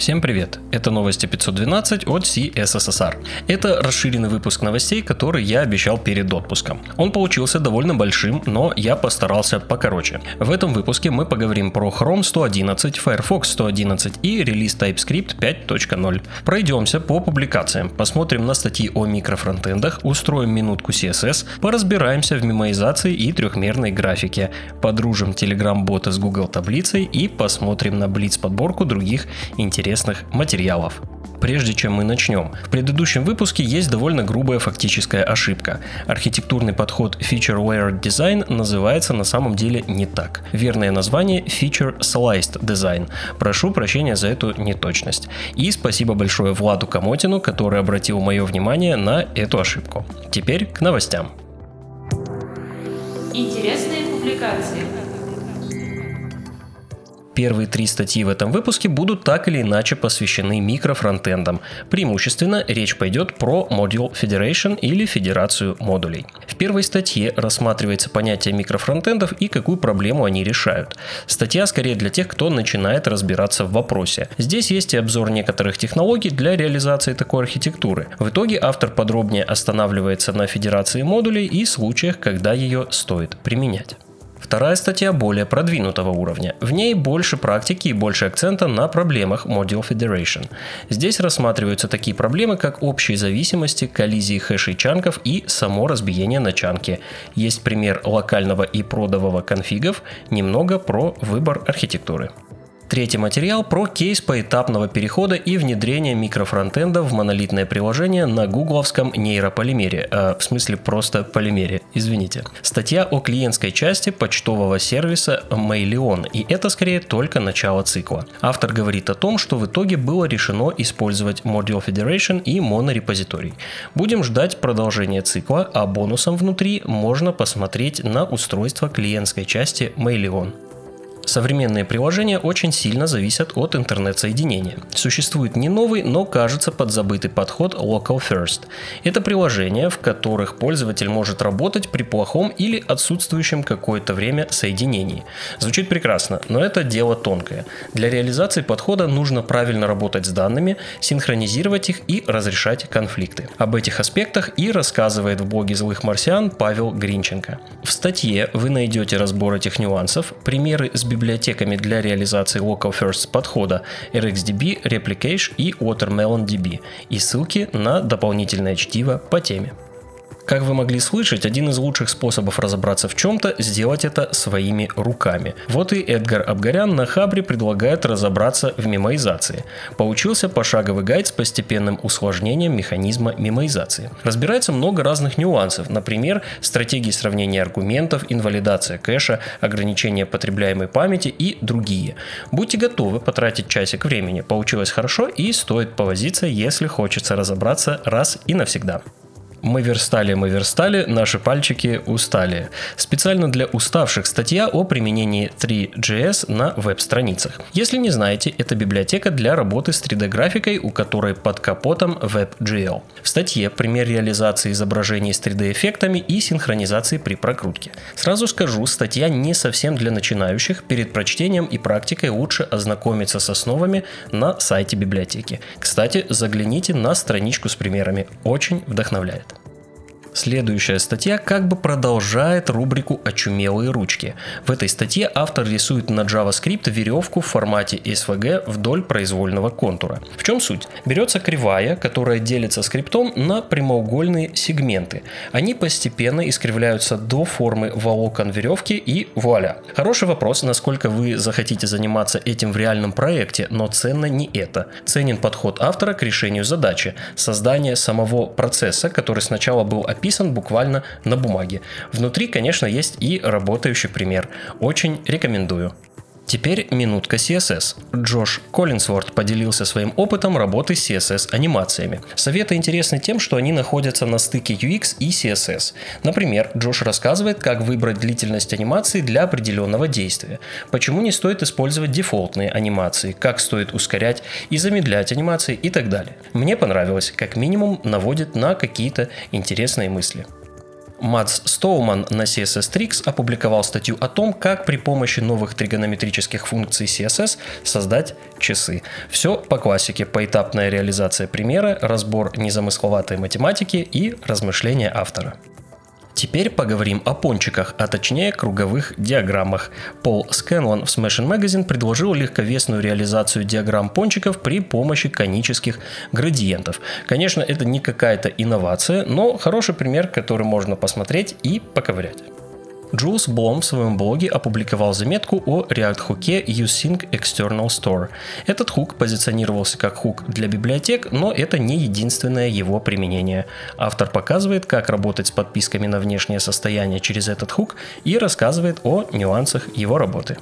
Всем привет! Это новости 512 от CSSR. Это расширенный выпуск новостей, который я обещал перед отпуском. Он получился довольно большим, но я постарался покороче. В этом выпуске мы поговорим про Chrome 111, Firefox 111 и релиз TypeScript 5.0. Пройдемся по публикациям, посмотрим на статьи о микрофронтендах, устроим минутку CSS, поразбираемся в мемоизации и трехмерной графике, подружим Telegram-бота с Google таблицей и посмотрим на Blitz подборку других интересных интересных материалов. Прежде чем мы начнем, в предыдущем выпуске есть довольно грубая фактическая ошибка. Архитектурный подход Feature Layered Design называется на самом деле не так. Верное название Feature Sliced Design. Прошу прощения за эту неточность. И спасибо большое Владу Комотину, который обратил мое внимание на эту ошибку. Теперь к новостям. Интересные публикации. Первые три статьи в этом выпуске будут так или иначе посвящены микрофронтендам. Преимущественно речь пойдет про Module Federation или Федерацию модулей. В первой статье рассматривается понятие микрофронтендов и какую проблему они решают. Статья скорее для тех, кто начинает разбираться в вопросе. Здесь есть и обзор некоторых технологий для реализации такой архитектуры. В итоге автор подробнее останавливается на федерации модулей и случаях, когда ее стоит применять. Вторая статья более продвинутого уровня. В ней больше практики и больше акцента на проблемах Module Federation. Здесь рассматриваются такие проблемы, как общие зависимости, коллизии хэшей чанков и само разбиение на чанки. Есть пример локального и продового конфигов, немного про выбор архитектуры. Третий материал про кейс поэтапного перехода и внедрения микрофронтенда в монолитное приложение на гугловском нейрополимере, э, в смысле просто полимере, извините. Статья о клиентской части почтового сервиса Mailion, и это скорее только начало цикла. Автор говорит о том, что в итоге было решено использовать Module Federation и монорепозиторий. Будем ждать продолжения цикла, а бонусом внутри можно посмотреть на устройство клиентской части Mailion. Современные приложения очень сильно зависят от интернет-соединения. Существует не новый, но кажется подзабытый подход Local First. Это приложения, в которых пользователь может работать при плохом или отсутствующем какое-то время соединении. Звучит прекрасно, но это дело тонкое. Для реализации подхода нужно правильно работать с данными, синхронизировать их и разрешать конфликты. Об этих аспектах и рассказывает в блоге злых марсиан Павел Гринченко. В статье вы найдете разбор этих нюансов, примеры с библиотеками для реализации Local First подхода RxDB, Replication и WatermelonDB и ссылки на дополнительное чтиво по теме. Как вы могли слышать, один из лучших способов разобраться в чем-то – сделать это своими руками. Вот и Эдгар Абгарян на Хабре предлагает разобраться в мемоизации. Получился пошаговый гайд с постепенным усложнением механизма мемоизации. Разбирается много разных нюансов, например, стратегии сравнения аргументов, инвалидация кэша, ограничение потребляемой памяти и другие. Будьте готовы потратить часик времени, получилось хорошо и стоит повозиться, если хочется разобраться раз и навсегда. Мы верстали, мы верстали, наши пальчики устали. Специально для уставших статья о применении 3GS на веб-страницах. Если не знаете, это библиотека для работы с 3D-графикой, у которой под капотом WebGL. В статье пример реализации изображений с 3D-эффектами и синхронизации при прокрутке. Сразу скажу, статья не совсем для начинающих, перед прочтением и практикой лучше ознакомиться с основами на сайте библиотеки. Кстати, загляните на страничку с примерами, очень вдохновляет. Следующая статья как бы продолжает рубрику «Очумелые ручки». В этой статье автор рисует на JavaScript веревку в формате SVG вдоль произвольного контура. В чем суть? Берется кривая, которая делится скриптом на прямоугольные сегменты. Они постепенно искривляются до формы волокон веревки и вуаля. Хороший вопрос, насколько вы захотите заниматься этим в реальном проекте, но ценно не это. Ценен подход автора к решению задачи – создание самого процесса, который сначала был описан написан буквально на бумаге. Внутри, конечно, есть и работающий пример. Очень рекомендую. Теперь минутка CSS. Джош Коллинсворт поделился своим опытом работы с CSS анимациями. Советы интересны тем, что они находятся на стыке UX и CSS. Например, Джош рассказывает, как выбрать длительность анимации для определенного действия, почему не стоит использовать дефолтные анимации, как стоит ускорять и замедлять анимации и так далее. Мне понравилось, как минимум наводит на какие-то интересные мысли. Мадс Стоуман на CSS Tricks опубликовал статью о том, как при помощи новых тригонометрических функций CSS создать часы. Все по классике, поэтапная реализация примера, разбор незамысловатой математики и размышления автора. Теперь поговорим о пончиках, а точнее круговых диаграммах. Пол Скэнлон в Smashing Magazine предложил легковесную реализацию диаграмм пончиков при помощи конических градиентов. Конечно, это не какая-то инновация, но хороший пример, который можно посмотреть и поковырять. Джулс Блом в своем блоге опубликовал заметку о React-хуке USync External Store. Этот хук позиционировался как хук для библиотек, но это не единственное его применение. Автор показывает, как работать с подписками на внешнее состояние через этот хук и рассказывает о нюансах его работы.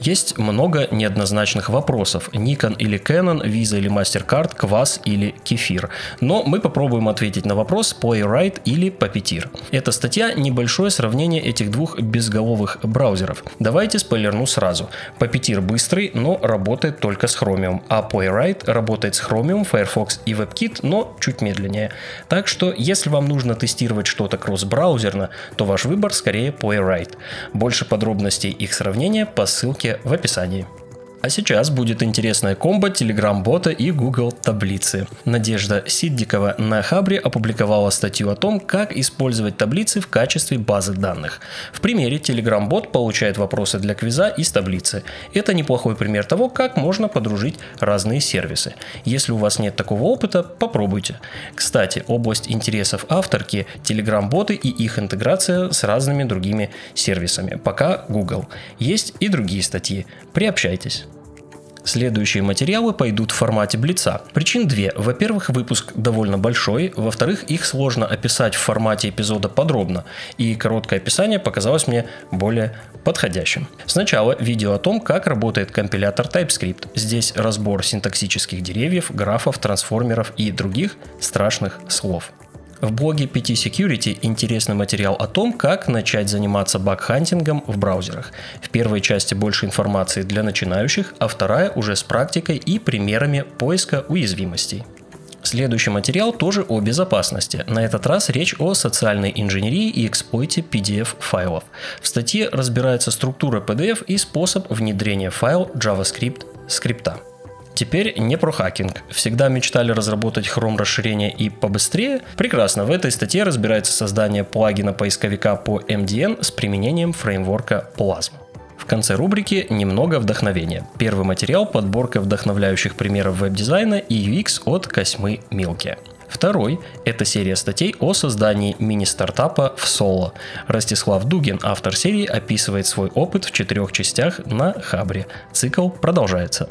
Есть много неоднозначных вопросов. Nikon или Canon, Visa или MasterCard, Квас или Кефир. Но мы попробуем ответить на вопрос Playwright или Puppeteer. Эта статья – небольшое сравнение этих двух безголовых браузеров. Давайте спойлерну сразу. Puppeteer быстрый, но работает только с Chromium, а Playwright работает с Chromium, Firefox и WebKit, но чуть медленнее. Так что, если вам нужно тестировать что-то кросс-браузерно, то ваш выбор скорее Playwright. Больше подробностей их сравнения по ссылке в описании. А сейчас будет интересная комбо Telegram-бота и Google таблицы. Надежда Сиддикова на Хабре опубликовала статью о том, как использовать таблицы в качестве базы данных. В примере Telegram-бот получает вопросы для квиза из таблицы. Это неплохой пример того, как можно подружить разные сервисы. Если у вас нет такого опыта, попробуйте. Кстати, область интересов авторки – Telegram-боты и их интеграция с разными другими сервисами. Пока Google. Есть и другие статьи. Приобщайтесь. Следующие материалы пойдут в формате блица. Причин две. Во-первых, выпуск довольно большой, во-вторых, их сложно описать в формате эпизода подробно, и короткое описание показалось мне более подходящим. Сначала видео о том, как работает компилятор TypeScript. Здесь разбор синтаксических деревьев, графов, трансформеров и других страшных слов. В блоге PT Security интересный материал о том, как начать заниматься багхантингом в браузерах. В первой части больше информации для начинающих, а вторая уже с практикой и примерами поиска уязвимостей. Следующий материал тоже о безопасности. На этот раз речь о социальной инженерии и эксплойте PDF-файлов. В статье разбирается структура PDF и способ внедрения файл JavaScript скрипта. Теперь не про хакинг. Всегда мечтали разработать Chrome расширение и побыстрее? Прекрасно, в этой статье разбирается создание плагина поисковика по MDN с применением фреймворка Plasm. В конце рубрики немного вдохновения. Первый материал – подборка вдохновляющих примеров веб-дизайна и UX от Косьмы Милки. Второй – это серия статей о создании мини-стартапа в соло. Ростислав Дугин, автор серии, описывает свой опыт в четырех частях на Хабре. Цикл продолжается.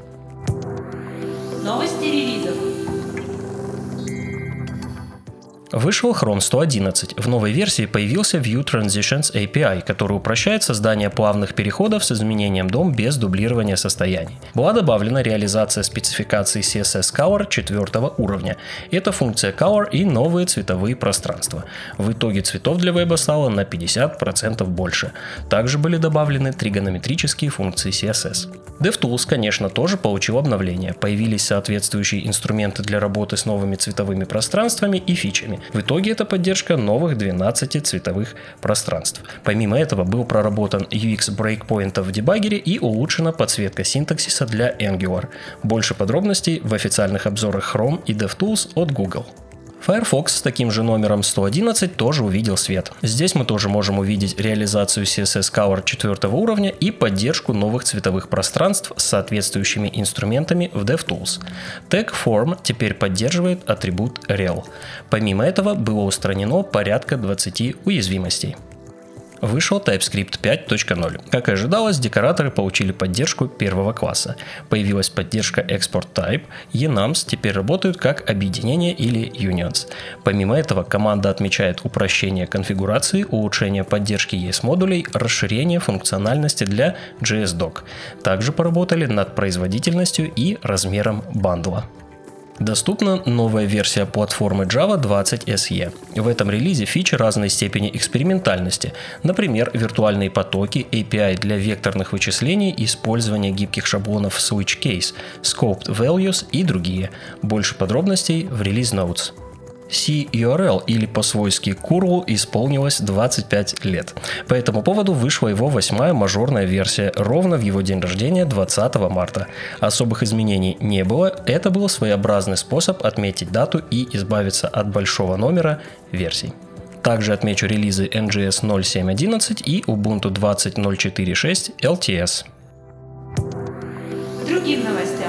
Вышел Chrome 111. В новой версии появился View Transitions API, который упрощает создание плавных переходов с изменением дом без дублирования состояний. Была добавлена реализация спецификации CSS Color 4 уровня. Это функция Color и новые цветовые пространства. В итоге цветов для веба стало на 50% больше. Также были добавлены тригонометрические функции CSS. DevTools, конечно, тоже получил обновление. Появились соответствующие инструменты для работы с новыми цветовыми пространствами и фичами. В итоге это поддержка новых 12 цветовых пространств. Помимо этого был проработан UX брейкпоинтов в дебагере и улучшена подсветка синтаксиса для Angular. Больше подробностей в официальных обзорах Chrome и DevTools от Google. Firefox с таким же номером 111 тоже увидел свет. Здесь мы тоже можем увидеть реализацию CSS Color 4 уровня и поддержку новых цветовых пространств с соответствующими инструментами в DevTools. Tag Form теперь поддерживает атрибут rel. Помимо этого было устранено порядка 20 уязвимостей вышел TypeScript 5.0. Как и ожидалось, декораторы получили поддержку первого класса. Появилась поддержка Export Type, enums теперь работают как объединение или unions. Помимо этого, команда отмечает упрощение конфигурации, улучшение поддержки ES-модулей, расширение функциональности для JSDoc. Также поработали над производительностью и размером бандла. Доступна новая версия платформы Java 20 SE. В этом релизе фичи разной степени экспериментальности, например, виртуальные потоки, API для векторных вычислений, использование гибких шаблонов Switch Case, Scoped Values и другие. Больше подробностей в релиз Notes. CURL или по-свойски Curl исполнилось 25 лет. По этому поводу вышла его восьмая мажорная версия ровно в его день рождения 20 марта. Особых изменений не было, это был своеобразный способ отметить дату и избавиться от большого номера версий. Также отмечу релизы NGS 07.11 и Ubuntu 20.04.6 LTS. Другим новостям.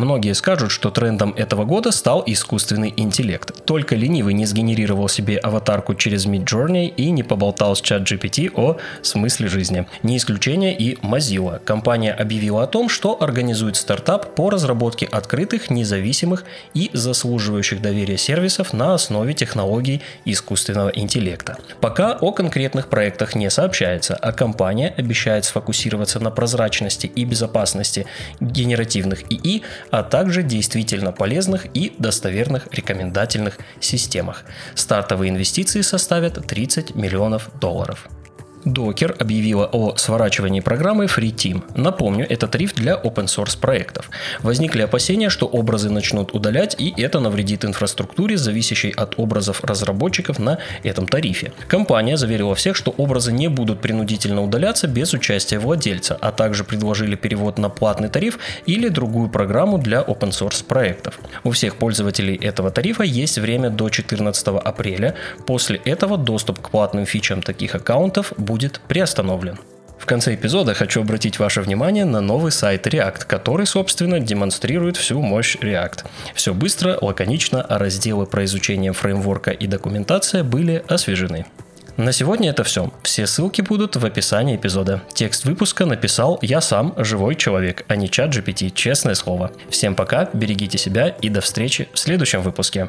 Многие скажут, что трендом этого года стал искусственный интеллект. Только ленивый не сгенерировал себе аватарку через Midjourney и не поболтал с чат GPT о смысле жизни. Не исключение и Mozilla. Компания объявила о том, что организует стартап по разработке открытых, независимых и заслуживающих доверия сервисов на основе технологий искусственного интеллекта. Пока о конкретных проектах не сообщается, а компания обещает сфокусироваться на прозрачности и безопасности генеративных ИИ, а также действительно полезных и достоверных рекомендательных системах. Стартовые инвестиции составят 30 миллионов долларов. Docker объявила о сворачивании программы FreeTeam. Напомню, это тариф для open source проектов. Возникли опасения, что образы начнут удалять, и это навредит инфраструктуре, зависящей от образов разработчиков на этом тарифе. Компания заверила всех, что образы не будут принудительно удаляться без участия владельца, а также предложили перевод на платный тариф или другую программу для open source проектов. У всех пользователей этого тарифа есть время до 14 апреля. После этого доступ к платным фичам таких аккаунтов будет приостановлен. В конце эпизода хочу обратить ваше внимание на новый сайт React, который, собственно, демонстрирует всю мощь React. Все быстро, лаконично, а разделы про изучение фреймворка и документация были освежены. На сегодня это все. Все ссылки будут в описании эпизода. Текст выпуска написал я сам, живой человек, а не чат GPT, честное слово. Всем пока, берегите себя и до встречи в следующем выпуске.